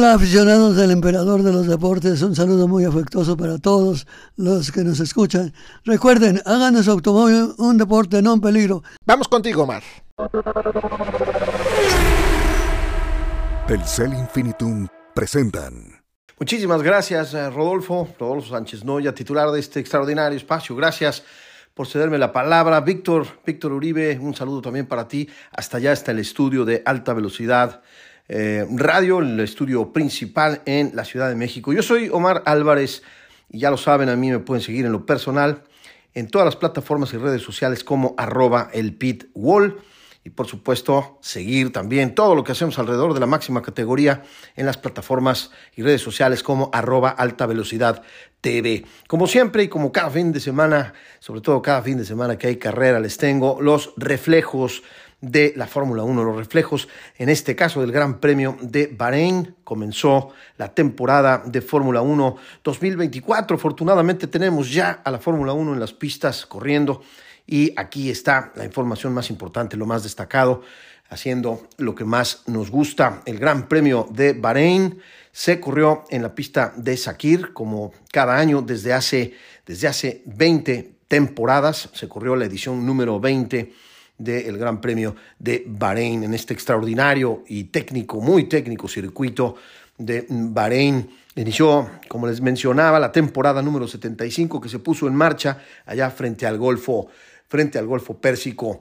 Hola aficionados del Emperador de los Deportes, un saludo muy afectuoso para todos los que nos escuchan. Recuerden, hagan de su automóvil un deporte no en peligro. Vamos contigo, Omar. Telcel Infinitum presentan. Muchísimas gracias, eh, Rodolfo, Rodolfo Sánchez Noya, titular de este extraordinario espacio. Gracias por cederme la palabra. Víctor, Víctor Uribe, un saludo también para ti. Hasta allá está el estudio de alta velocidad eh, radio, el estudio principal en la Ciudad de México. Yo soy Omar Álvarez y ya lo saben, a mí me pueden seguir en lo personal en todas las plataformas y redes sociales como arroba el pit wall y por supuesto seguir también todo lo que hacemos alrededor de la máxima categoría en las plataformas y redes sociales como arroba alta velocidad TV. Como siempre y como cada fin de semana, sobre todo cada fin de semana que hay carrera, les tengo los reflejos de la Fórmula 1, los reflejos en este caso del Gran Premio de Bahrein. Comenzó la temporada de Fórmula 1 2024. Afortunadamente tenemos ya a la Fórmula 1 en las pistas corriendo y aquí está la información más importante, lo más destacado, haciendo lo que más nos gusta. El Gran Premio de Bahrein se corrió en la pista de Sakir como cada año desde hace, desde hace 20 temporadas. Se corrió la edición número 20 del Gran Premio de Bahrein en este extraordinario y técnico, muy técnico circuito de Bahrein. Inició, como les mencionaba, la temporada número 75 que se puso en marcha allá frente al Golfo, frente al Golfo Pérsico.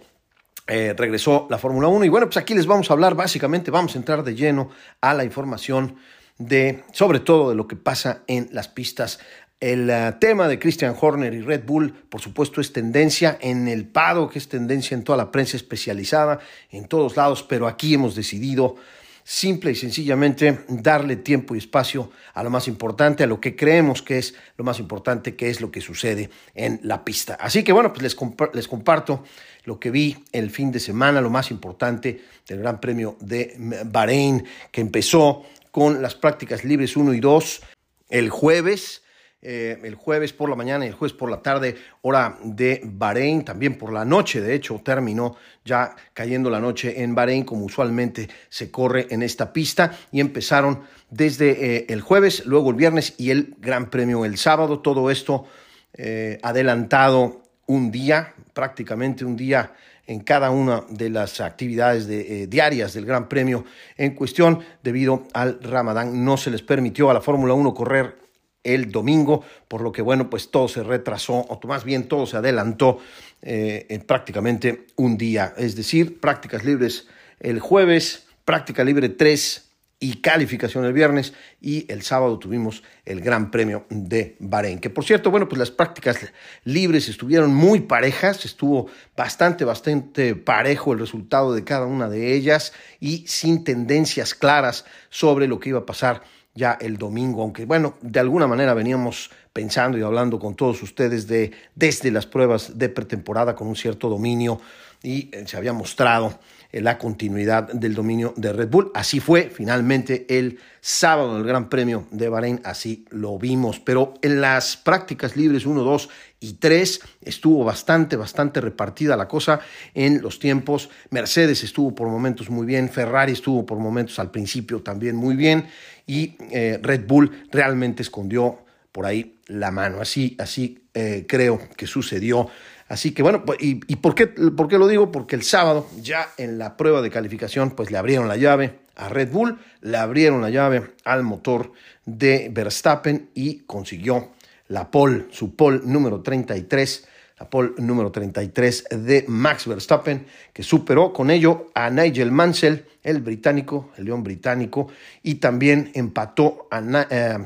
Eh, regresó la Fórmula 1 y bueno, pues aquí les vamos a hablar básicamente, vamos a entrar de lleno a la información de, sobre todo de lo que pasa en las pistas el eh, tema de Christian Horner y Red Bull, por supuesto, es tendencia en el PADO, que es tendencia en toda la prensa especializada, en todos lados, pero aquí hemos decidido simple y sencillamente darle tiempo y espacio a lo más importante, a lo que creemos que es lo más importante, que es lo que sucede en la pista. Así que bueno, pues les, les comparto lo que vi el fin de semana, lo más importante del Gran Premio de Bahrein, que empezó con las prácticas libres 1 y 2 el jueves eh, el jueves por la mañana y el jueves por la tarde, hora de Bahrein, también por la noche, de hecho, terminó ya cayendo la noche en Bahrein, como usualmente se corre en esta pista, y empezaron desde eh, el jueves, luego el viernes y el Gran Premio el sábado, todo esto eh, adelantado un día, prácticamente un día en cada una de las actividades diarias del Gran Premio en cuestión debido al Ramadán. No se les permitió a la Fórmula 1 correr el domingo, por lo que bueno, pues todo se retrasó, o más bien todo se adelantó eh, en prácticamente un día, es decir, prácticas libres el jueves, práctica libre 3 y calificación el viernes y el sábado tuvimos el Gran Premio de Bahrein. Que por cierto, bueno, pues las prácticas libres estuvieron muy parejas, estuvo bastante, bastante parejo el resultado de cada una de ellas y sin tendencias claras sobre lo que iba a pasar ya el domingo, aunque bueno, de alguna manera veníamos pensando y hablando con todos ustedes de desde las pruebas de pretemporada con un cierto dominio y eh, se había mostrado eh, la continuidad del dominio de Red Bull. Así fue finalmente el sábado del Gran Premio de Bahrein, así lo vimos. Pero en las prácticas libres 1, 2 y 3 estuvo bastante, bastante repartida la cosa en los tiempos. Mercedes estuvo por momentos muy bien, Ferrari estuvo por momentos al principio también muy bien y eh, Red Bull realmente escondió por ahí la mano. Así, así eh, creo que sucedió. Así que bueno, pues, ¿y, por, qué, por qué lo digo? Porque el sábado, ya en la prueba de calificación, pues le abrieron la llave a Red Bull, le abrieron la llave al motor de Verstappen y consiguió la pole, su pole número 33 la pole número 33 de Max Verstappen, que superó con ello a Nigel Mansell, el británico, el león británico, y también empató eh,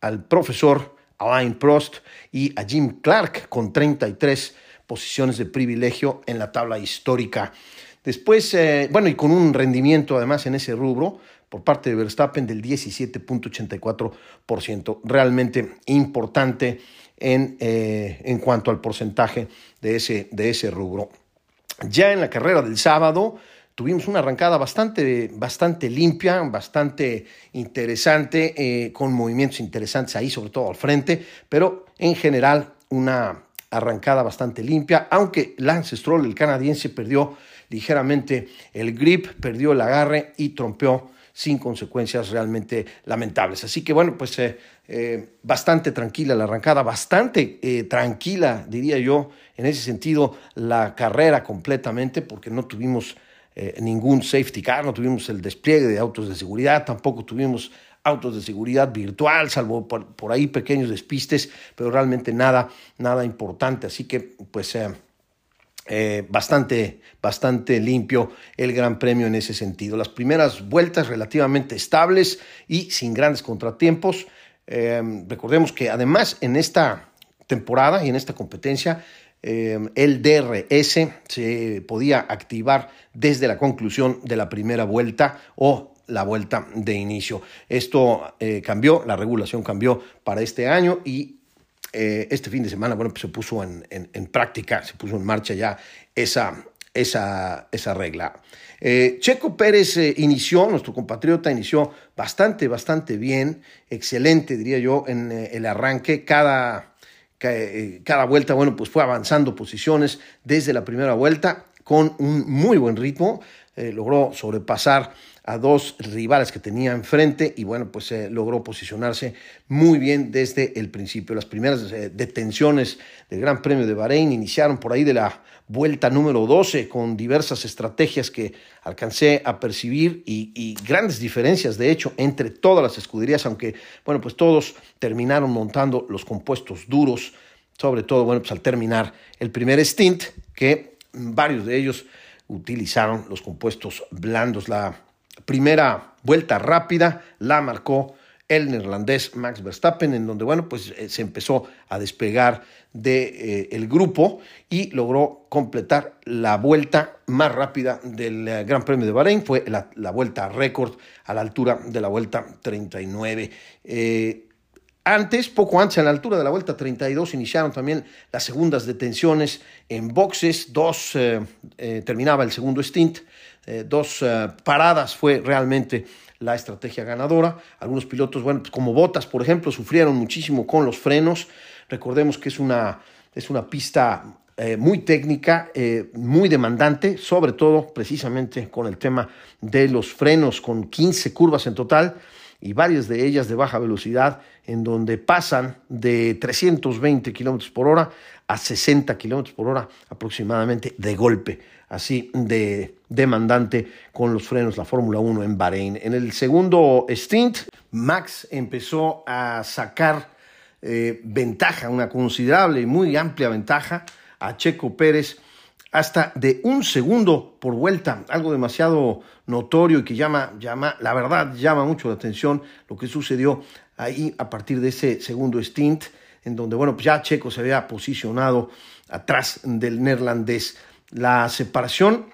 al profesor Alain Prost y a Jim Clark con 33 posiciones de privilegio en la tabla histórica. Después, eh, bueno, y con un rendimiento además en ese rubro por parte de Verstappen del 17.84%, realmente importante en, eh, en cuanto al porcentaje de ese, de ese rubro. Ya en la carrera del sábado tuvimos una arrancada bastante, bastante limpia, bastante interesante, eh, con movimientos interesantes ahí, sobre todo al frente, pero en general una arrancada bastante limpia, aunque Lance Stroll, el canadiense, perdió ligeramente el grip, perdió el agarre y trompeó sin consecuencias realmente lamentables. Así que bueno, pues eh, eh, bastante tranquila la arrancada, bastante tranquila, diría yo, en ese sentido, la carrera completamente, porque no tuvimos eh, ningún safety car, no tuvimos el despliegue de autos de seguridad, tampoco tuvimos autos de seguridad virtual, salvo por, ahí pequeños despistes, pero realmente nada, nada importante. Así que, pues, eh, eh, bastante, bastante limpio el Gran Premio en ese sentido. Las primeras vueltas relativamente estables y sin grandes contratiempos. recordemos que además en esta temporada y en esta competencia Em, el DRS se podía activar desde la conclusión de la primera vuelta o la vuelta de inicio. Esto eh, cambió, la regulación cambió para este año y eh, este fin de semana, bueno, pues se puso en, práctica, se puso en marcha ya esa, esa, esa regla. Eh, Checo Pérez inició, nuestro compatriota inició bastante, bastante bien, excelente, diría yo, en el arranque. Cada cada vuelta, bueno, pues fue avanzando posiciones desde la primera vuelta con un muy buen ritmo, eh, logró sobrepasar a dos rivales que tenía enfrente y bueno, pues eh, logró posicionarse muy bien desde el principio. Las primeras detenciones del Gran Premio de Bahrein iniciaron por ahí de la vuelta número 12 con diversas estrategias que alcancé a percibir y, grandes diferencias de hecho entre todas las escuderías, aunque bueno, pues todos terminaron montando los compuestos duros, sobre todo bueno, pues al terminar el primer stint que varios de ellos utilizaron los compuestos blandos. La primera vuelta rápida la marcó el neerlandés Max Verstappen, en donde, bueno, pues eh, se empezó a despegar del de, eh, grupo y logró completar la vuelta más rápida del eh, Gran Premio de Bahrein. Fue la, vuelta récord a la altura de la vuelta 39. Antes, poco antes, a la altura de la vuelta 32, iniciaron también las segundas detenciones en boxes. Dos, terminaba el segundo stint. dos paradas fue realmente la estrategia ganadora. Algunos pilotos, bueno, pues como Botas, por ejemplo, sufrieron muchísimo con los frenos. Recordemos que es una, es una pista eh, muy técnica, eh, muy demandante, sobre todo precisamente con el tema de los frenos, con 15 curvas en total y varias de ellas de baja velocidad, en donde pasan de 320 kilómetros por hora a 60 kilómetros por hora aproximadamente de golpe así de demandante con los frenos la Fórmula 1 en Bahrein. En el segundo stint, Max empezó a sacar eh, ventaja, una considerable y muy amplia ventaja a Checo Pérez hasta de un segundo por vuelta, algo demasiado notorio y que llama, llama, la verdad, llama mucho la atención lo que sucedió ahí a partir de ese segundo stint, en donde, bueno, pues ya Checo se había posicionado atrás del neerlandés. La separación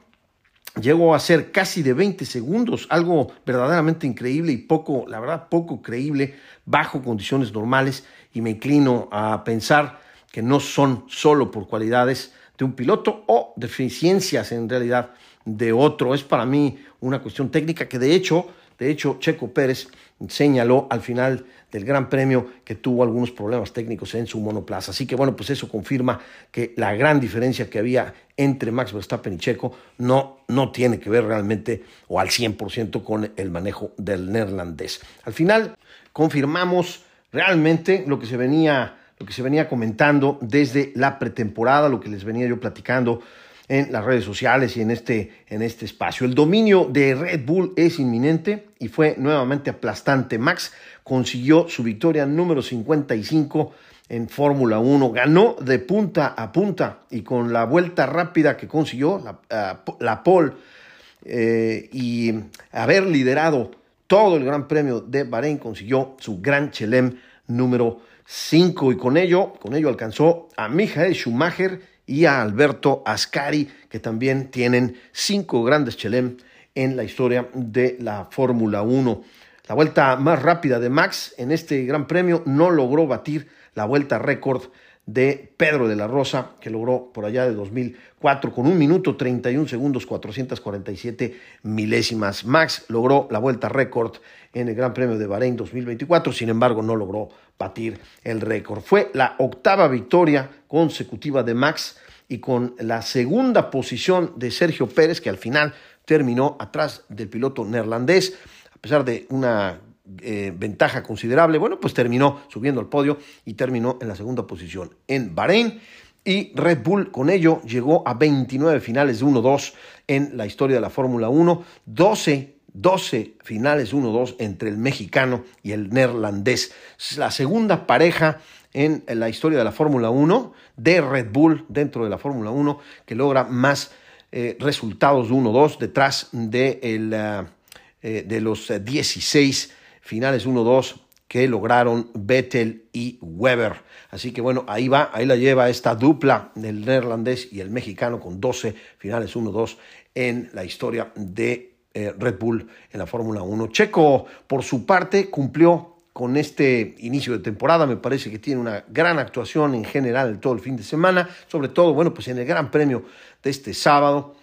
llegó a ser casi de 20 segundos, algo verdaderamente increíble y poco, la verdad, poco creíble bajo condiciones normales y me inclino a pensar que no son solo por cualidades de un piloto o deficiencias en realidad de otro. Es para mí una cuestión técnica que de hecho, de hecho, Checo Pérez señaló al final del Gran Premio que tuvo algunos problemas técnicos en su monoplaza. Así que bueno, pues eso confirma que la gran diferencia que había entre Max Verstappen y Checo no, no tiene que ver realmente o al 100% con el manejo del neerlandés. Al final confirmamos realmente lo que se venía lo que se venía comentando desde la pretemporada, lo que les venía yo platicando en las redes sociales y en este, en este espacio. El dominio de Red Bull es inminente y fue nuevamente aplastante. Max consiguió su victoria número 55 en Fórmula 1, ganó de punta a punta y con la vuelta rápida que consiguió, la, eh, y haber liderado todo el Gran Premio de Bahrein, consiguió su Gran Chelem número 5 y con ello, con ello alcanzó a Michael Schumacher y a Alberto Ascari, que también tienen cinco grandes Chelem en la historia de la Fórmula 1. La vuelta más rápida de Max en este Gran Premio no logró batir la vuelta récord de Pedro de la Rosa, que logró por allá de 2004 con un minuto 31 segundos 447 milésimas. Max logró la vuelta récord en el Gran Premio de Bahrein 2024, sin embargo no logró batir el récord. Fue la octava victoria consecutiva de Max y con la segunda posición de Sergio Pérez, que al final terminó atrás del piloto neerlandés, a pesar de una eh, ventaja considerable, bueno, pues terminó subiendo al podio y terminó en la segunda posición en Bahrein. Y Red Bull con ello llegó a 29 finales de 1-2 en la historia de la Fórmula 1, 12 12 finales 1-2 entre el mexicano y el neerlandés. La segunda pareja en la historia de la Fórmula 1 de Red Bull dentro de la Fórmula 1 que logra más eh, resultados de 1-2 detrás de, el, eh, eh, de los 16 finales 1-2 que lograron Vettel y Weber. Así que bueno, ahí va, ahí la lleva esta dupla del neerlandés y el mexicano con 12 finales 1-2 en la historia de Red Bull en la Fórmula 1. Checo, por su parte, cumplió con este inicio de temporada. Me parece que tiene una gran actuación en general todo el fin de semana, sobre todo, bueno, pues en el Gran Premio de este sábado,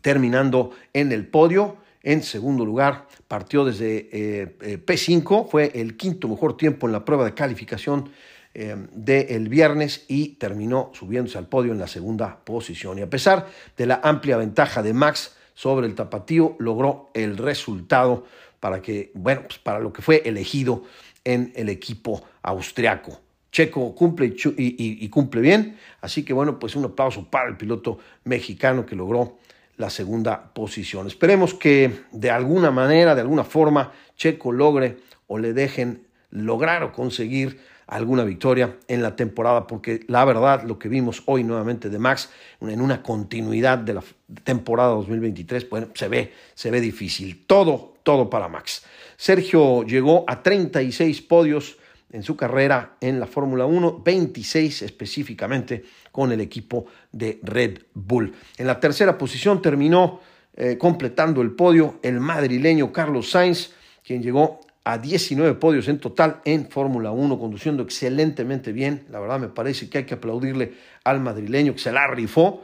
terminando en el podio. En segundo lugar, partió desde eh, eh, P5, fue el quinto mejor tiempo en la prueba de calificación eh, del viernes y terminó subiéndose al podio en la segunda posición. Y a pesar de la amplia ventaja de Max sobre el tapatío, logró el resultado para que, bueno, pues para lo que fue elegido en el equipo austriaco. Checo cumple y, cumple bien, así que bueno, pues un aplauso para el piloto mexicano que logró la segunda posición. Esperemos que de alguna manera, de alguna forma, Checo logre o le dejen lograr o conseguir alguna victoria en la temporada, porque la verdad lo que vimos hoy nuevamente de Max en una continuidad de la temporada 2023, bueno, se ve, se ve difícil. Todo, todo para Max. Sergio llegó a 36 podios en su carrera en la Fórmula 1, 26 específicamente con el equipo de Red Bull. En la tercera posición terminó eh, completando el podio el madrileño Carlos Sainz, quien llegó a 19 podios en total en Fórmula 1, conduciendo excelentemente bien. La verdad me parece que hay que aplaudirle al madrileño que se la rifó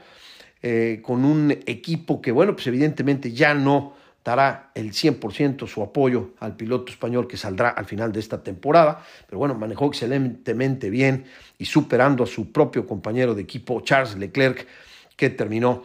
eh, con un equipo que, bueno, pues evidentemente ya no dará el 100% su apoyo al piloto español que saldrá al final de esta temporada, pero bueno, manejó excelentemente bien y superando a su propio compañero de equipo Charles Leclerc, que terminó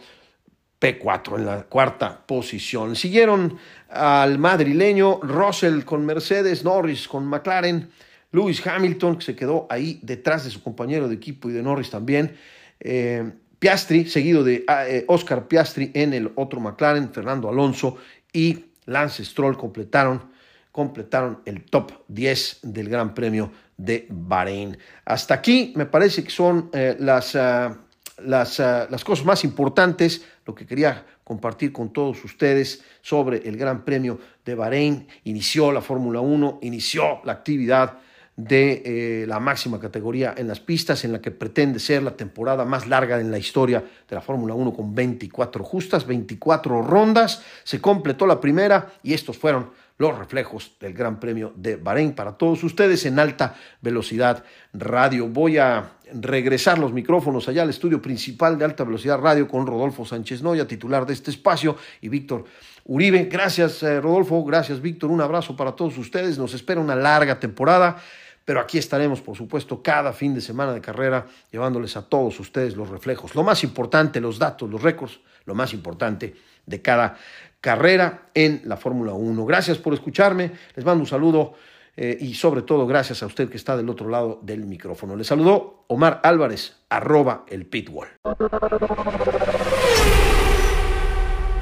P4 en la cuarta posición. Siguieron al madrileño Russell con Mercedes, Norris con McLaren, Lewis Hamilton, que se quedó ahí detrás de su compañero de equipo y de Norris también. Eh, Piastri, seguido de ah, eh, Oscar Piastri en el otro McLaren, Fernando Alonso y Lance Stroll completaron, completaron el top 10 del Gran Premio de Bahrein. Hasta aquí me parece que son eh, las, ah, las, ah, las cosas más importantes, lo que quería compartir con todos ustedes sobre el Gran Premio de Bahrein. Inició la Fórmula 1, inició la actividad de eh, la máxima categoría en las pistas, en la que pretende ser la temporada más larga en la historia de la Fórmula 1 con 24 justas, 24 rondas. Se completó la primera y estos fueron los reflejos del Gran Premio de Bahrein para todos ustedes en alta velocidad radio. Voy a regresar los micrófonos allá al estudio principal de alta velocidad radio con Rodolfo Sánchez Noya, titular de este espacio, y Víctor Uribe. Gracias, eh, Rodolfo. Gracias, Víctor. Un abrazo para todos ustedes. Nos espera una larga temporada pero aquí estaremos, por supuesto, cada fin de semana de carrera, llevándoles a todos ustedes los reflejos, lo más importante, los datos, los récords, lo más importante de cada carrera en la Fórmula 1. Gracias por escucharme, les mando un saludo eh, y sobre todo gracias a usted que está del otro lado del micrófono. Les saludó Omar Álvarez, arroba el pitwall.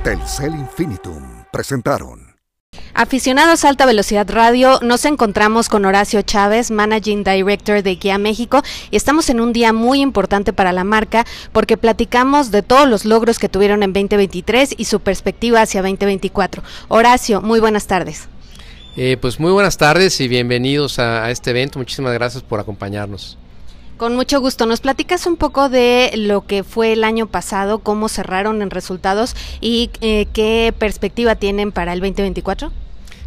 Telcel Infinitum presentaron. Aficionados a Alta Velocidad Radio, nos encontramos con Horacio Chávez, Managing Director de Guía México, y estamos en un día muy importante para la marca porque platicamos de todos los logros que tuvieron en 2023 y su perspectiva hacia 2024. Horacio, muy buenas tardes. Eh, pues muy buenas tardes y bienvenidos a, este evento. Muchísimas gracias por acompañarnos. Con mucho gusto. ¿Nos platicas un poco de lo que fue el año pasado, cómo cerraron en resultados y eh, qué perspectiva tienen para el 2024?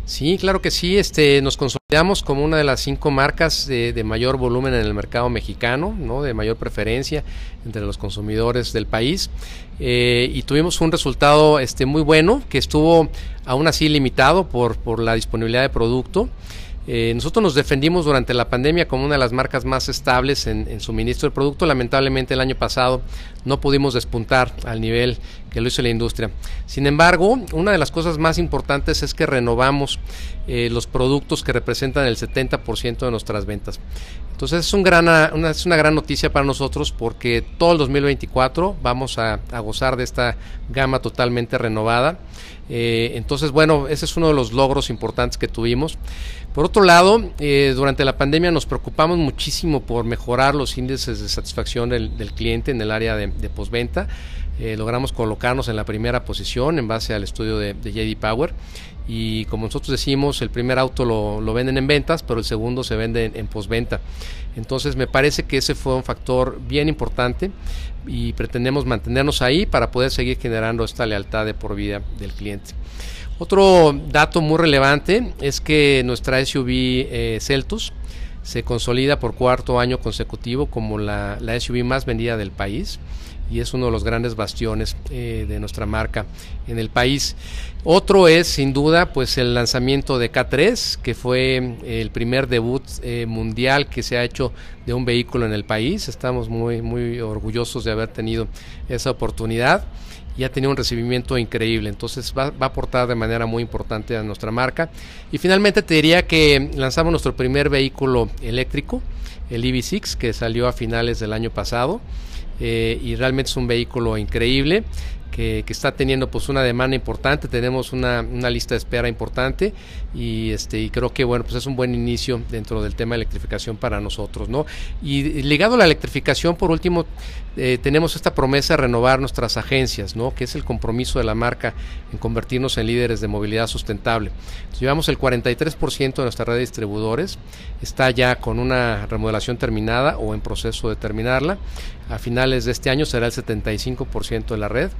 Sí, claro que sí. Este, nos como una de las cinco marcas de, mayor volumen en el mercado mexicano, ¿no? de mayor preferencia entre los consumidores del país. Eh, y tuvimos un resultado este, muy bueno, que estuvo aún así limitado por, la disponibilidad de producto. Eh, nosotros nos defendimos durante la pandemia como una de las marcas más estables en, suministro de producto. Lamentablemente el año pasado no pudimos despuntar al nivel que lo hizo la industria. Sin embargo, una de las cosas más importantes es que renovamos eh, los productos que representan el 70% de nuestras ventas. Entonces es, un gran, una, es una gran noticia para nosotros porque todo el 2024 vamos a, gozar de esta gama totalmente renovada. Eh, entonces, bueno, ese es uno de los logros importantes que tuvimos. Por otro lado, eh, durante la pandemia nos preocupamos muchísimo por mejorar los índices de satisfacción del, cliente en el área de, postventa. Eh, logramos colocarnos en la primera posición en base al estudio de, JD Power y como nosotros decimos, el primer auto lo, venden en ventas, pero el segundo se vende en, en, postventa. Entonces me parece que ese fue un factor bien importante y pretendemos mantenernos ahí para poder seguir generando esta lealtad de por vida del cliente. Otro dato muy relevante es que nuestra SUV eh, Celtus se consolida por cuarto año consecutivo como la, SUV más vendida del país y es uno de los grandes bastiones eh, de nuestra marca en el país. Otro es sin duda pues el lanzamiento de K3 que fue el primer debut eh, mundial que se ha hecho de un vehículo en el país. Estamos muy muy orgullosos de haber tenido esa oportunidad y ha tenido un recibimiento increíble. Entonces va, a aportar de manera muy importante a nuestra marca. Y finalmente te diría que lanzamos nuestro primer vehículo eléctrico, el EV6, que salió a finales del año pasado. Eh, y realmente es un vehículo increíble que, está teniendo pues una demanda importante, tenemos una, lista de espera importante y este y creo que bueno pues es un buen inicio dentro del tema de electrificación para nosotros, ¿no? Y ligado a la electrificación, por último, eh, tenemos esta promesa de renovar nuestras agencias, ¿no? Que es el compromiso de la marca en convertirnos en líderes de movilidad sustentable. llevamos el 43% de nuestra red de distribuidores, está ya con una remodelación terminada o en proceso de terminarla. A finales de este año será el 75% de la red.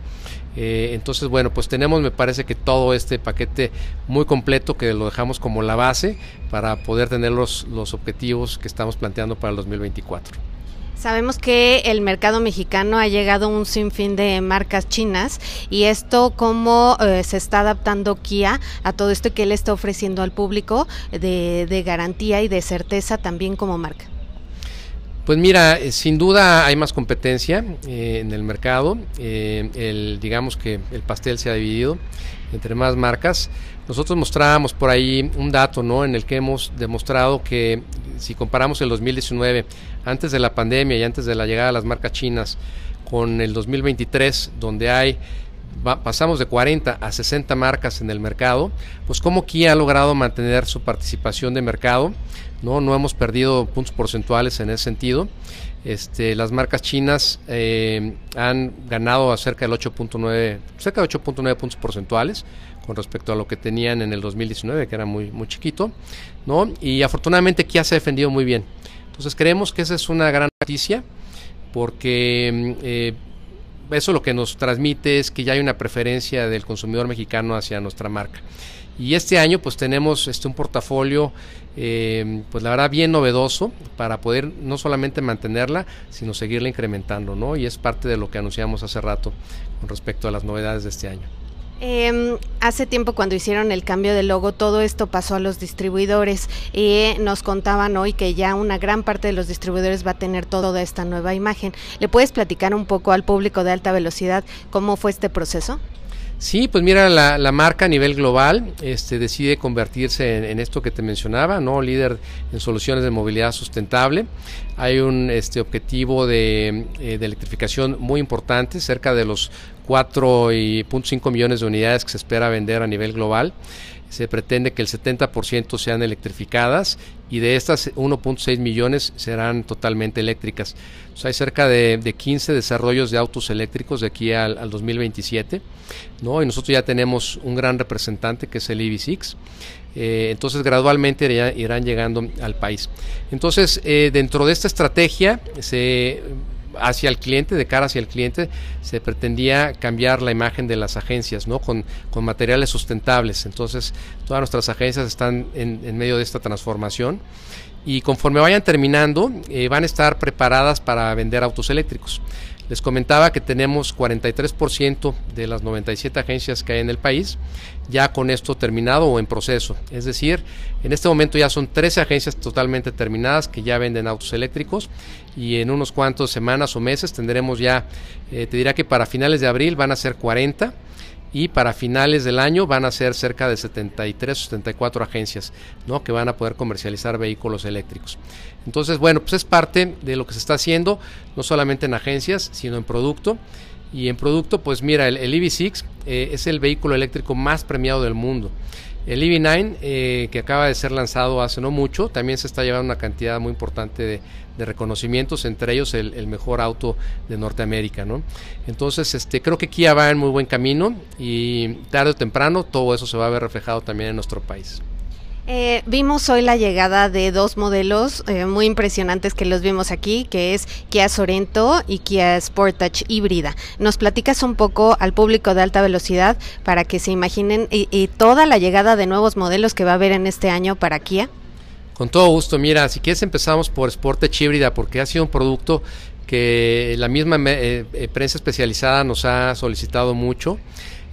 Eh, entonces, bueno, pues tenemos, me parece que todo este paquete muy completo que lo dejamos como la base para poder tener los, los objetivos que estamos planteando para el 2024. Sabemos que el mercado mexicano ha llegado a un sinfín de marcas chinas y esto cómo eh, se está adaptando Kia a todo esto que él está ofreciendo al público de, de garantía y de certeza también como marca. Pues mira, eh, sin duda hay más competencia eh, en el mercado. Eh, el, digamos que el pastel se ha dividido entre más marcas. Nosotros mostrábamos por ahí un dato, ¿no? En el que hemos demostrado que si comparamos el 2019, antes de la pandemia y antes de la llegada de las marcas chinas, con el 2023, donde hay pasamos de 40 a 60 marcas en el mercado, pues como Kia ha logrado mantener su participación de mercado, no, no hemos perdido puntos porcentuales en ese sentido. Este, las marcas chinas eh, han ganado cerca del 8.9, cerca de 8.9 puntos porcentuales con respecto a lo que tenían en el 2019, que era muy, muy chiquito, ¿no? Y afortunadamente Kia se ha defendido muy bien. Entonces creemos que esa es una gran noticia porque eh, eso lo que nos transmite es que ya hay una preferencia del consumidor mexicano hacia nuestra marca. Y este año pues tenemos este, un portafolio eh, pues la verdad bien novedoso para poder no solamente mantenerla, sino seguirla incrementando, ¿no? Y es parte de lo que anunciamos hace rato con respecto a las novedades de este año. Eh, hace tiempo cuando hicieron el cambio de logo, todo esto pasó a los distribuidores y nos contaban hoy que ya una gran parte de los distribuidores va a tener toda esta nueva imagen. ¿Le puedes platicar un poco al público de alta velocidad cómo fue este proceso? Sí, pues mira, la, marca a nivel global este, decide convertirse en, esto que te mencionaba, ¿no? Líder en soluciones de movilidad sustentable. Hay un este, objetivo de, eh, de electrificación muy importante, cerca de los 4.5 millones de unidades que se espera vender a nivel global. Se pretende que el 70% sean electrificadas y de estas 1.6 millones serán totalmente eléctricas. hay cerca de, 15 desarrollos de autos eléctricos de aquí al, 2027, ¿no? y nosotros ya tenemos un gran representante que es el EV6. Eh, entonces gradualmente irán llegando al país. Entonces, eh, dentro de esta estrategia se hacia el cliente, de cara hacia el cliente, se pretendía cambiar la imagen de las agencias, ¿no? Con, con materiales sustentables. Entonces, todas nuestras agencias están en, medio de esta transformación y conforme vayan terminando, eh, van a estar preparadas para vender autos eléctricos. Les comentaba que tenemos 43% de las 97 agencias que hay en el país ya con esto terminado o en proceso. Es decir, en este momento ya son 13 agencias totalmente terminadas que ya venden autos eléctricos y en unos cuantos semanas o meses tendremos ya, eh, te diría que para finales de abril van a ser 40 y para finales del año van a ser cerca de 73 o 74 agencias ¿no? que van a poder comercializar vehículos eléctricos. Entonces, bueno, pues es parte de lo que se está haciendo, no solamente en agencias, sino en producto. Y en producto, pues mira, el, el EV6 eh, es el vehículo eléctrico más premiado del mundo. El EV9, eh, que acaba de ser lanzado hace no mucho, también se está llevando una cantidad muy importante de, reconocimientos, entre ellos el, el, mejor auto de Norteamérica. ¿no? Entonces, este, creo que Kia va en muy buen camino y tarde o temprano todo eso se va a ver reflejado también en nuestro país. Eh, vimos hoy la llegada de dos modelos eh, muy impresionantes que los vimos aquí, que es Kia Sorento y Kia Sportage híbrida. ¿Nos platicas un poco al público de alta velocidad para que se imaginen y, toda la llegada de nuevos modelos que va a haber en este año para Kia? Con todo gusto, mira, si quieres empezamos por Sportage híbrida porque ha sido un producto que la misma eh, prensa especializada nos ha solicitado mucho.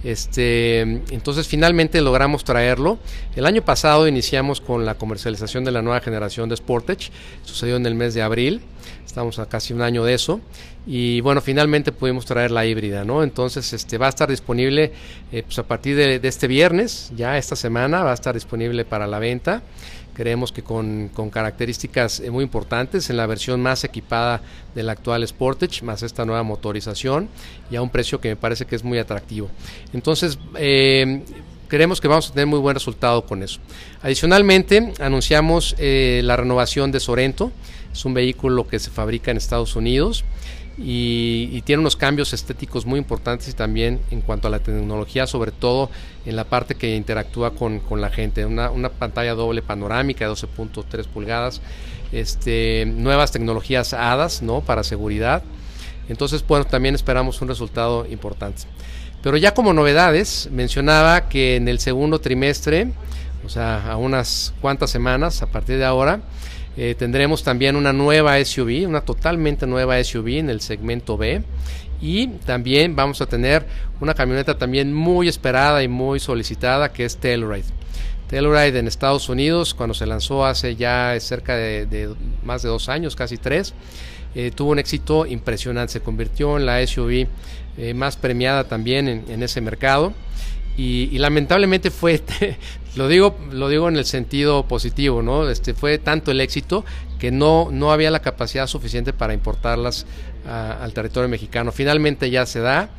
Este, entonces finalmente logramos traerlo. El año pasado iniciamos con la comercialización de la nueva generación de Sportage. Sucedió en el mes de abril. Estamos a casi un año de eso. Y bueno, finalmente pudimos traer la híbrida. Entonces este, va a estar disponible eh, pues a partir de, de este viernes, ya esta semana, va a estar disponible para la venta creemos que con, con características eh, muy importantes en la versión más equipada del actual Sportage, más esta nueva motorización y a un precio que me parece que es muy atractivo. Entonces, eh, creemos que vamos a tener muy buen resultado con eso. Adicionalmente, anunciamos eh, la renovación de Sorento, es un vehículo que se fabrica en Estados Unidos y, tiene unos cambios estéticos muy importantes y también en cuanto a la tecnología, sobre todo en la parte que interactúa con, con la gente. Una, una, pantalla doble panorámica de 12.3 pulgadas, este, nuevas tecnologías HADAS ¿no? para seguridad. Entonces, bueno, también esperamos un resultado importante. Pero ya como novedades, mencionaba que en el segundo trimestre, o sea, a unas cuantas semanas a partir de ahora, eh, tendremos también una nueva SUV, una totalmente nueva SUV en el segmento B. Y también vamos a tener una camioneta también muy esperada y muy solicitada que es Telluride. Telluride en Estados Unidos, cuando se lanzó hace ya cerca de, más de dos años, casi tres, eh, tuvo un éxito impresionante. Se convirtió en la SUV eh, más premiada también en ese mercado. Y, y, lamentablemente fue, lo digo, lo digo en el sentido positivo, ¿no? Este fue tanto el éxito que no, no había la capacidad suficiente para importarlas a, al territorio mexicano. Finalmente ya se da,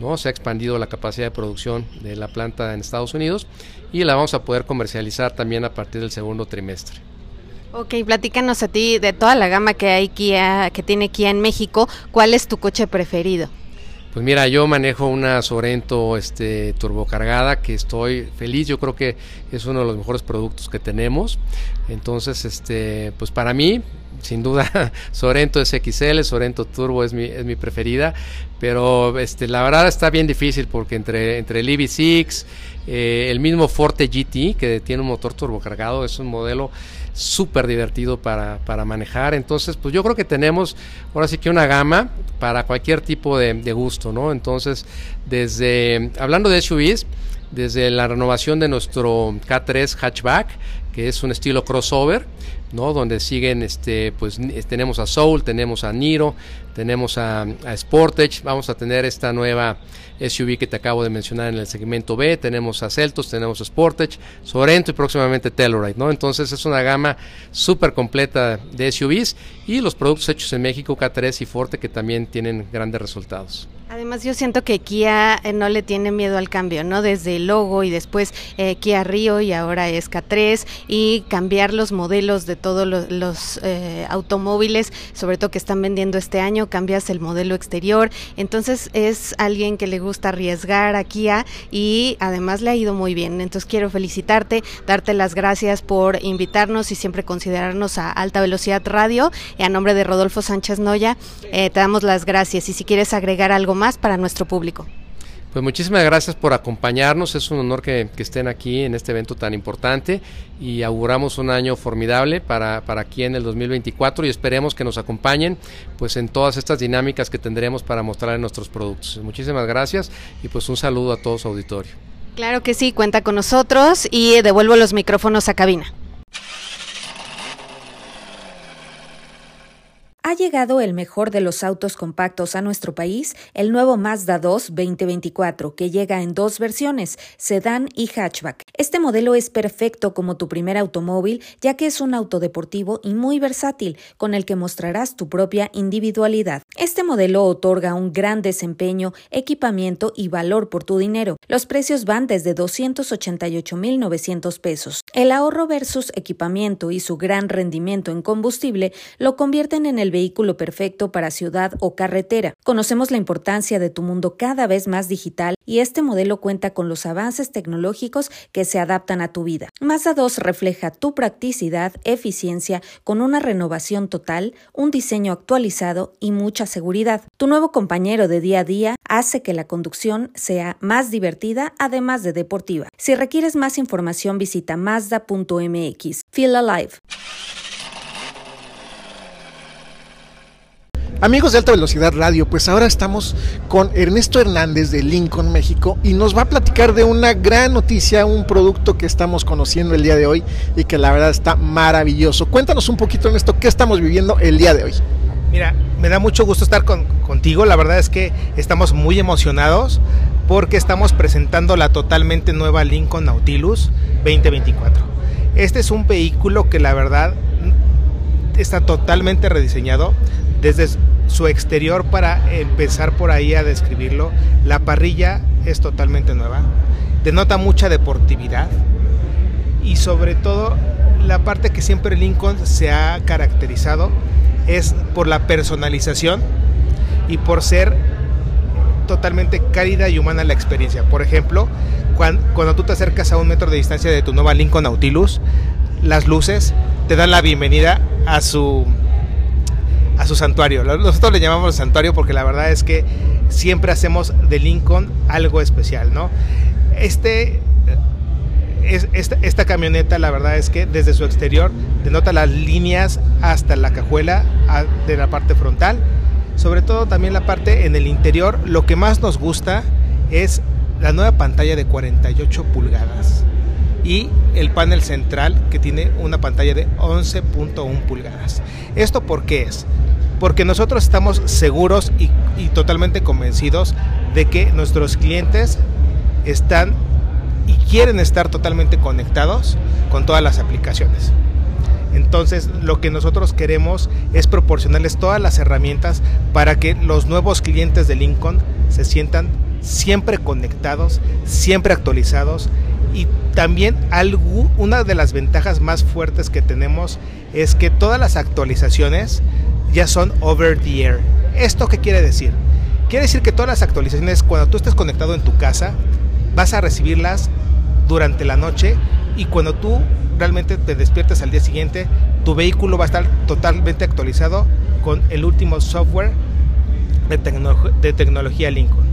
¿no? Se ha expandido la capacidad de producción de la planta en Estados Unidos y la vamos a poder comercializar también a partir del segundo trimestre. Ok, platícanos a ti de toda la gama que hay Kia, que tiene Kia en México, ¿cuál es tu coche preferido? Pues mira, yo manejo una Sorento este, turbocargada que estoy feliz, yo creo que es uno de los mejores productos que tenemos. Entonces, este, pues para mí, sin duda, Sorento SXL, Sorento Turbo es mi, es mi preferida, pero este, la verdad está bien difícil porque entre, entre el EV6, eh, el mismo Forte GT, que tiene un motor turbocargado, es un modelo súper divertido para, para, manejar. Entonces, pues yo creo que tenemos ahora sí que una gama para cualquier tipo de, de gusto, ¿no? Entonces, desde, hablando de SUVs, desde la renovación de nuestro K3 hatchback, que es un estilo crossover, ¿no? Donde siguen, este, pues tenemos a Soul, tenemos a Niro, tenemos a, a Sportage, vamos a tener esta nueva SUV que te acabo de mencionar en el segmento B, tenemos a Celtos, tenemos a Sportage, Sorento y próximamente Telluride, ¿no? Entonces es una gama súper completa de SUVs y los productos hechos en México, K3 y Forte, que también tienen grandes resultados. Además, yo siento que Kia eh, no le tiene miedo al cambio, ¿no? Desde el logo y después eh, Kia Río y ahora es K3 y cambiar los modelos de todos los, eh, automóviles, sobre todo que están vendiendo este año, cambias el modelo exterior. Entonces, es alguien que le gusta arriesgar a Kia y además le ha ido muy bien. Entonces, quiero felicitarte, darte las gracias por invitarnos y siempre considerarnos a Alta Velocidad Radio. Y a nombre de Rodolfo Sánchez Noya, te damos las gracias. Y si quieres agregar algo más para nuestro público. Pues muchísimas gracias por acompañarnos, es un honor que, estén aquí en este evento tan importante y auguramos un año formidable para, para, aquí en el 2024 y esperemos que nos acompañen pues en todas estas dinámicas que tendremos para mostrar nuestros productos. Muchísimas gracias y pues un saludo a todos su auditorio. Claro que sí, cuenta con nosotros y devuelvo los micrófonos a cabina. Ha llegado el mejor de los autos compactos a nuestro país, el nuevo Mazda 2 2024, que llega en dos versiones, sedán y hatchback. Este modelo es perfecto como tu primer automóvil, ya que es un auto deportivo y muy versátil, con el que mostrarás tu propia individualidad. Este modelo otorga un gran desempeño, equipamiento y valor por tu dinero. Los precios van desde 288.900 pesos. El ahorro versus equipamiento y su gran rendimiento en combustible lo convierten en el vehículo perfecto para ciudad o carretera. Conocemos la importancia de tu mundo cada vez más digital y este modelo cuenta con los avances tecnológicos que se adaptan a tu vida. Mazda 2 refleja tu practicidad, eficiencia, con una renovación total, un diseño actualizado y mucha seguridad. Tu nuevo compañero de día a día hace que la conducción sea más divertida, además de deportiva. Si requieres más información, visita mazda.mx. Feel Alive. Amigos de Alta Velocidad Radio, pues ahora estamos con Ernesto Hernández de Lincoln, México, y nos va a platicar de una gran noticia, un producto que estamos conociendo el día de hoy y que la verdad está maravilloso. Cuéntanos un poquito, Ernesto, qué estamos viviendo el día de hoy. Mira, me da mucho gusto estar contigo, la verdad es que estamos muy emocionados porque estamos presentando la totalmente nueva Lincoln Nautilus 2024. Este es un vehículo que la verdad está totalmente rediseñado desde su exterior para empezar por ahí a describirlo. La parrilla es totalmente nueva, denota mucha deportividad y sobre todo la parte que siempre Lincoln se ha caracterizado es por la personalización y por ser totalmente cálida y humana la experiencia. Por ejemplo, cuando, cuando, tú te acercas a un metro de distancia de tu nueva Lincoln Nautilus, las luces te dan la bienvenida a su a su santuario. Nosotros le llamamos santuario porque la verdad es que siempre hacemos de Lincoln algo especial, ¿no? Este, es, esta, camioneta, la verdad es que desde su exterior denota las líneas hasta la cajuela de la parte frontal. Sobre todo también la parte en el interior. Lo que más nos gusta es la nueva pantalla de 48 pulgadas y el panel central que tiene una pantalla de 11.1 pulgadas. ¿Esto por qué es? Porque nosotros estamos seguros y, totalmente convencidos de que nuestros clientes están y quieren estar totalmente conectados con todas las aplicaciones. Entonces lo que nosotros queremos es proporcionarles todas las herramientas para que los nuevos clientes de Lincoln se sientan siempre conectados, siempre actualizados y también algo, una de las ventajas más fuertes que tenemos es que todas las actualizaciones ya son over the air. ¿Esto qué quiere decir? Quiere decir que todas las actualizaciones cuando tú estés conectado en tu casa vas a recibirlas durante la noche y cuando tú realmente te despiertes al día siguiente tu vehículo va a estar totalmente actualizado con el último software de tecnología Lincoln.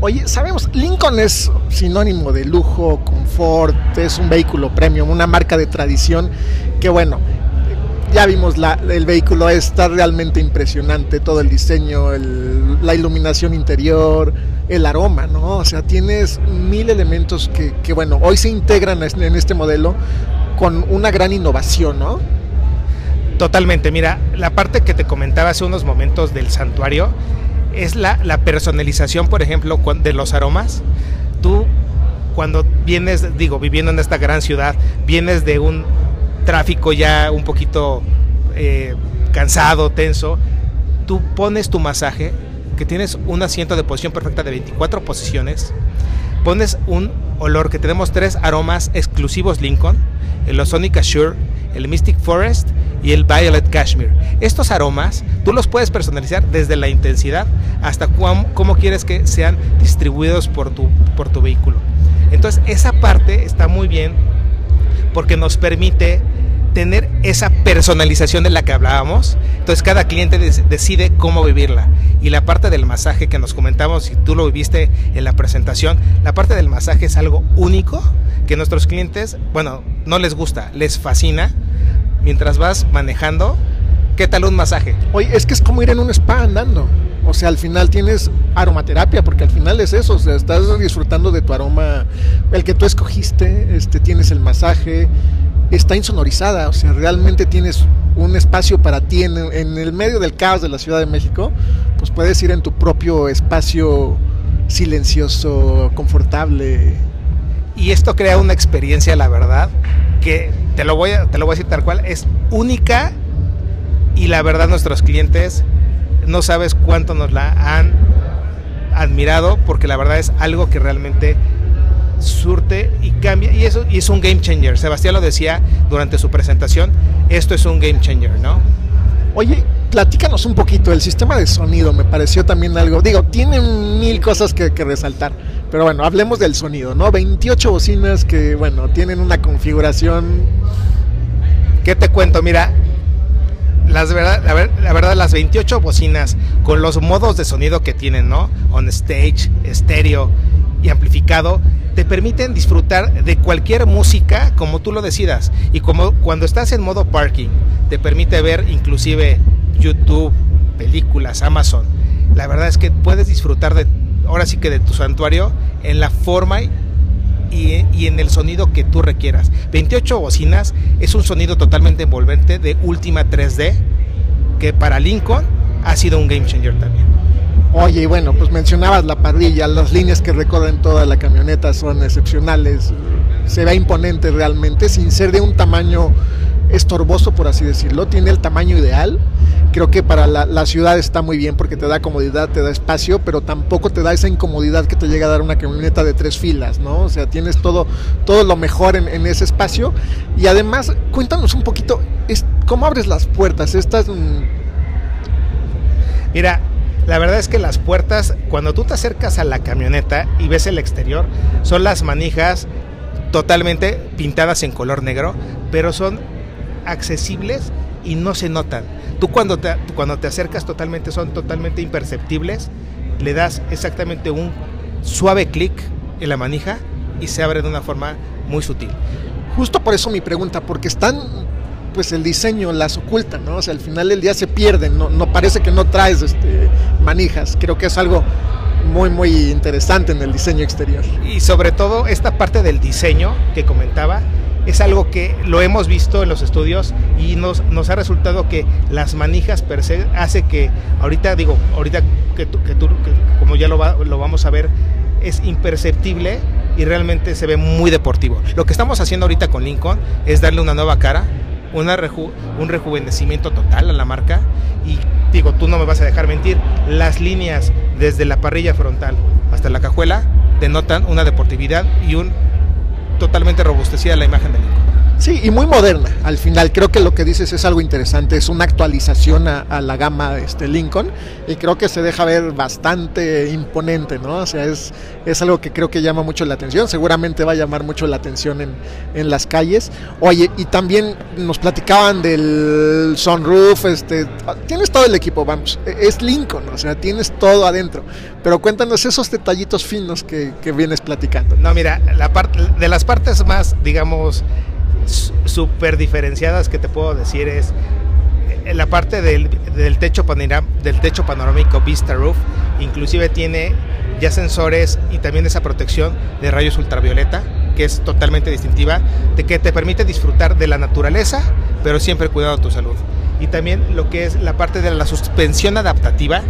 Oye, sabemos, Lincoln es sinónimo de lujo, confort, es un vehículo premium, una marca de tradición que bueno, ya vimos el vehículo, está realmente impresionante, todo el diseño, la iluminación interior, el aroma, ¿no? O sea, tienes mil elementos que, que bueno, hoy se integran en este modelo con una gran innovación, ¿no? Totalmente, mira, la parte que te comentaba hace unos momentos del santuario, es la, la personalización, por ejemplo, de los aromas. Tú, cuando vienes, digo, viviendo en esta gran ciudad, vienes de un tráfico ya un poquito eh, cansado, tenso, tú pones tu masaje que tienes un asiento de posición perfecta de 24 posiciones, pones un olor que tenemos tres aromas exclusivos Lincoln, el Ozonic Assure, el Mystic Forest y el Violet Cashmere. Estos aromas tú los puedes personalizar desde la intensidad hasta cómo, quieres que sean distribuidos por tu, por tu vehículo. Entonces esa parte está muy bien porque nos permite tener esa personalización de la que hablábamos. Entonces cada cliente decide cómo vivirla. Y la parte del masaje que nos comentamos, si tú lo viviste en la presentación, la parte del masaje es algo único que nuestros clientes, bueno, no les gusta, les fascina. Mientras vas manejando, ¿qué tal un masaje? Oye, es que es como ir en un spa andando. O sea, al final tienes aromaterapia, porque al final es eso, o sea, estás disfrutando de tu aroma, el que tú escogiste, este, tienes el masaje, está insonorizada, o sea, realmente tienes un espacio para ti en, el medio del caos de la Ciudad de México, pues puedes ir en tu propio espacio silencioso, confortable. Y esto crea una experiencia, la verdad, que te lo voy a, te lo voy a decir tal cual, es única y la verdad nuestros clientes no sabes cuánto nos la han admirado porque la verdad es algo que realmente surte y cambia y eso y es un game changer. Sebastián lo decía durante su presentación, esto es un game changer, ¿no? Oye, platícanos un poquito, el sistema de sonido me pareció también algo, digo, tiene mil cosas que, que, resaltar, pero bueno, hablemos del sonido, ¿no? 28 bocinas que, bueno, tienen una configuración... ¿Qué te cuento? Mira, las verdad, la, verdad, las 28 bocinas con los modos de sonido que tienen, ¿no? On stage, estéreo y amplificado, te permiten disfrutar de cualquier música como tú lo decidas. Y como cuando estás en modo parking, te permite ver inclusive YouTube, películas, Amazon. La verdad es que puedes disfrutar de, ahora sí que de tu santuario en la forma y, en el sonido que tú requieras. 28 bocinas es un sonido totalmente envolvente de última 3D que para Lincoln ha sido un game changer también. Oye, y bueno, pues mencionabas la parrilla, las líneas que recorren toda la camioneta son excepcionales, se ve imponente realmente, sin ser de un tamaño estorboso, por así decirlo, tiene el tamaño ideal. Creo que para la, ciudad está muy bien porque te da comodidad, te da espacio, pero tampoco te da esa incomodidad que te llega a dar una camioneta de tres filas, ¿no? O sea, tienes todo, todo lo mejor en, ese espacio. Y además, cuéntanos un poquito, ¿cómo abres las puertas? Estas... Mm, Mira, la verdad es que las puertas, cuando tú te acercas a la camioneta y ves el exterior, son las manijas totalmente pintadas en color negro, pero son accesibles y no se notan. Tú cuando te, cuando te acercas totalmente son totalmente imperceptibles, le das exactamente un suave clic en la manija y se abre de una forma muy sutil. Justo por eso mi pregunta, porque están, pues el diseño las oculta, ¿no? O sea, al final del día se pierden, no, no parece que no traes este, manijas, creo que es algo muy muy interesante en el diseño exterior. Y sobre todo esta parte del diseño que comentaba, es algo que lo hemos visto en los estudios y nos, nos ha resultado que las manijas per se hace que ahorita digo, ahorita que, tú, que, tú, como ya lo, lo vamos a ver, es imperceptible y realmente se ve muy deportivo. Lo que estamos haciendo ahorita con Lincoln es darle una nueva cara, una un rejuvenecimiento total a la marca y digo, tú no me vas a dejar mentir, las líneas desde la parrilla frontal hasta la cajuela denotan una deportividad y un totalmente robustecida la imagen del Lincoln. Sí, y muy moderna. Al final creo que lo que dices es algo interesante, es una actualización a, la gama este Lincoln y creo que se deja ver bastante imponente, ¿no? O sea, es, es algo que creo que llama mucho la atención, seguramente va a llamar mucho la atención en, en las calles. Oye, y también nos platicaban del sunroof, este, tienes todo el equipo, vamos, e, es Lincoln, o sea, tienes todo adentro, pero cuéntanos esos detallitos finos que, que vienes platicando. No, mira, la parte de las partes más, digamos, súper diferenciadas que te puedo decir es eh, la parte del, del, techo del techo panorámico Vista Roof, inclusive tiene ya sensores y también esa protección de rayos ultravioleta, que es totalmente distintiva, de que te permite disfrutar de la naturaleza, pero siempre cuidando tu salud. Y también lo que es la parte de la suspensión adaptativa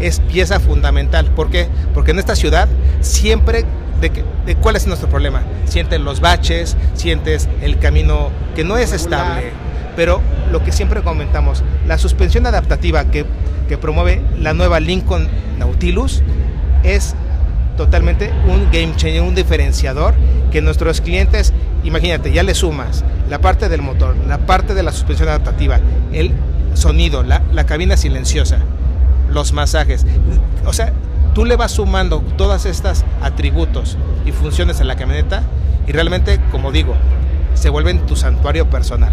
es pieza fundamental. ¿Por qué? Porque en esta ciudad siempre de, cuál es nuestro problema. Sientes los baches, sientes el camino que no es estable, pero lo que siempre comentamos, la suspensión adaptativa que que promueve la nueva Lincoln Nautilus es totalmente un game changer, un diferenciador que nuestros clientes, imagínate, ya le sumas la parte del motor, la parte de la suspensión adaptativa, el sonido, la, la cabina silenciosa, los masajes. O sea, tú le vas sumando todos estos atributos y funciones en la camioneta y realmente, como digo, se vuelven tu santuario personal.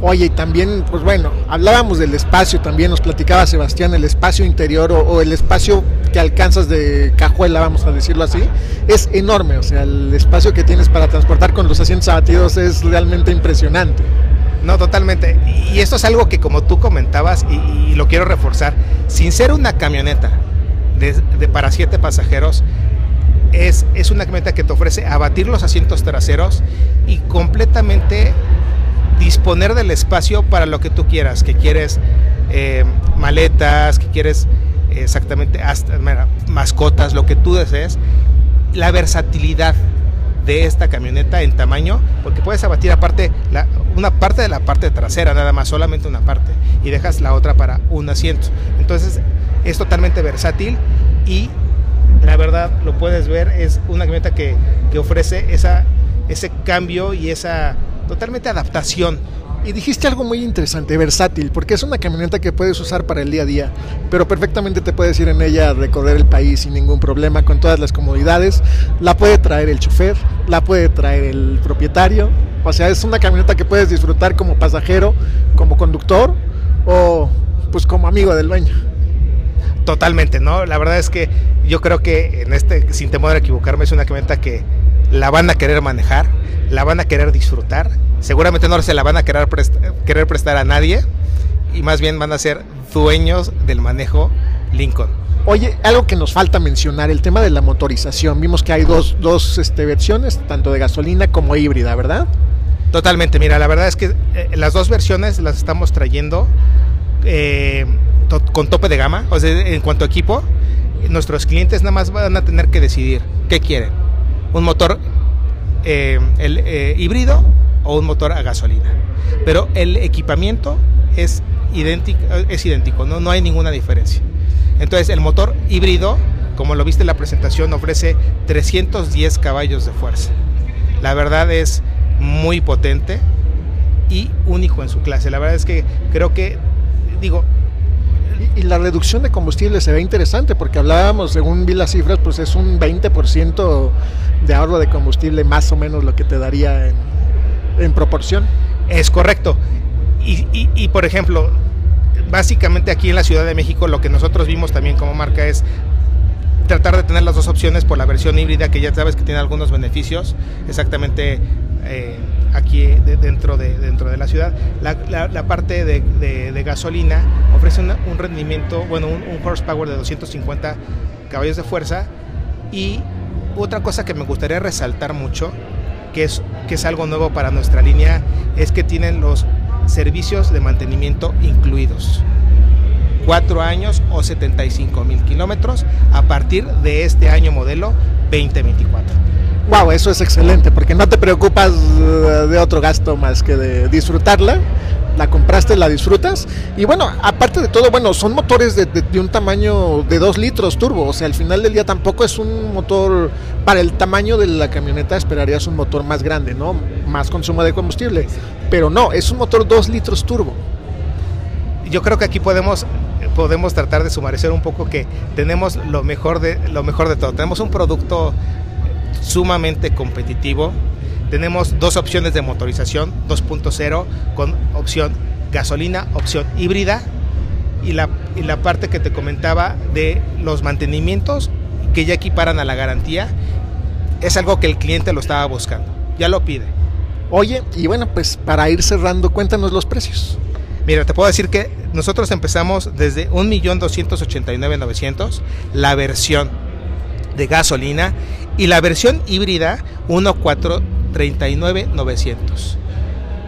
Oye, y también, pues bueno, hablábamos del espacio, también nos platicaba Sebastián, el espacio interior o, o, el espacio que alcanzas de cajuela, vamos a decirlo así, es enorme, o sea, el espacio que tienes para transportar con los asientos abatidos es realmente impresionante. No, totalmente. Y esto es algo que como tú comentabas y, y lo quiero reforzar, sin ser una camioneta de, de para siete pasajeros, es, es, una camioneta que te ofrece abatir los asientos traseros y completamente disponer del espacio para lo que tú quieras, que quieres eh, maletas, que quieres eh, exactamente hasta, mira, mascotas, lo que tú desees, la versatilidad de esta camioneta en tamaño, porque puedes abatir aparte la, una parte de la parte trasera, nada más, solamente una parte, y dejas la otra para un asiento. Entonces es totalmente versátil y la verdad lo puedes ver, es una camioneta que, que ofrece esa, ese cambio y esa totalmente adaptación. Y dijiste algo muy interesante, versátil, porque es una camioneta que puedes usar para el día a día, pero perfectamente te puedes ir en ella a recorrer el país sin ningún problema, con todas las comodidades. La puede traer el chofer, la puede traer el propietario. O sea, es una camioneta que puedes disfrutar como pasajero, como conductor o pues como amigo del dueño. Totalmente, ¿no? La verdad es que yo creo que en este, sin temor a equivocarme, es una camioneta que la van a querer manejar, la van a querer disfrutar, seguramente no se la van a querer, prest querer prestar a nadie y más bien van a ser dueños del manejo Lincoln. Oye, algo que nos falta mencionar, el tema de la motorización. Vimos que hay dos, dos este, versiones, tanto de gasolina como híbrida, ¿verdad? Totalmente, mira, la verdad es que eh, las dos versiones las estamos trayendo eh, con tope de gama, o sea, en cuanto a equipo, nuestros clientes nada más van a tener que decidir qué quieren. Un motor eh, el, eh, híbrido o un motor a gasolina. Pero el equipamiento es idéntico, es idéntico ¿no? no hay ninguna diferencia. Entonces el motor híbrido, como lo viste en la presentación, ofrece 310 caballos de fuerza. La verdad es muy potente y único en su clase. La verdad es que creo que, digo, y, la reducción de combustible se ve interesante porque hablábamos, según vi las cifras, pues es un 20% de ahorro de combustible más o menos lo que te daría en, en proporción. Es correcto. Y, y, y, por ejemplo, básicamente aquí en la Ciudad de México lo que nosotros vimos también como marca es tratar de tener las dos opciones por la versión híbrida que ya sabes que tiene algunos beneficios exactamente eh, aquí de, dentro, de, dentro de la ciudad. La, parte de, gasolina ofrece un rendimiento, bueno, un, horsepower de 250 caballos de fuerza. Y otra cosa que me gustaría resaltar mucho, que es, que es algo nuevo para nuestra línea, es que tienen los servicios de mantenimiento incluidos. Cuatro años o 75 mil kilómetros a partir de este año modelo 2024 wow, eso es excelente, porque no te preocupas de otro gasto más que de disfrutarla. La compraste, la disfrutas. Y bueno, aparte de todo, bueno, son motores de, de, de un tamaño de 2 litros turbo. O sea, al final del día tampoco es un motor, para el tamaño de la camioneta esperarías un motor más grande, ¿no? Más consumo de combustible. Pero no, es un motor 2 litros turbo. Yo creo que aquí podemos podemos tratar de sumarizar un poco que tenemos lo mejor de lo mejor de todo. Tenemos un producto sumamente competitivo. Tenemos dos opciones de motorización, 2.0 con opción gasolina, opción híbrida y la, y la parte que te comentaba de los mantenimientos que ya equiparan a la garantía es algo que el cliente lo estaba buscando, ya lo pide. Oye, y bueno, pues para ir cerrando, cuéntanos los precios. Mira, te puedo decir que nosotros empezamos desde 1.289.900 la versión de gasolina y la versión híbrida 1.439.900.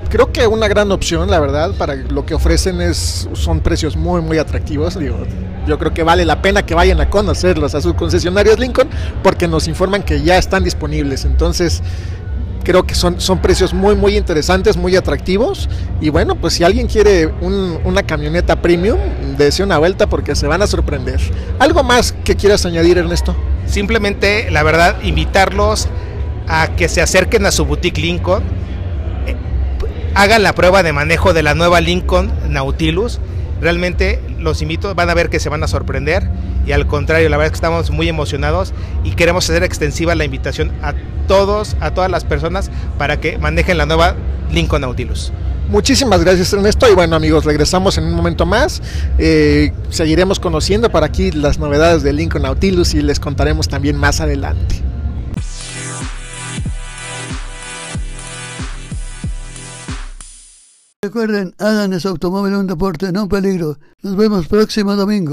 Creo que una gran opción, la verdad, para lo que ofrecen es son precios muy muy atractivos. Digo, yo creo que vale la pena que vayan a conocerlos a sus concesionarios Lincoln porque nos informan que ya están disponibles. Entonces, creo que son, son precios muy, muy interesantes, muy atractivos. Y bueno, pues si alguien quiere una camioneta premium, desea una vuelta porque se van a sorprender. ¿Algo más que quieras añadir, Ernesto? Simplemente, la verdad, invitarlos a que se acerquen a su boutique Lincoln, eh, hagan la prueba de manejo de la nueva Lincoln Nautilus. Realmente los invito, van a ver que se van a sorprender y al contrario, la verdad es que estamos muy emocionados y queremos hacer extensiva la invitación a todos, a todas las personas para que manejen la nueva Lincoln Nautilus. Muchísimas gracias Ernesto y bueno amigos, regresamos en un momento más. Eh, seguiremos conociendo para aquí las novedades de Lincoln Nautilus y les contaremos también más adelante. Recuerden, hagan ese automóvil un deporte, no un peligro. Nos vemos próximo domingo.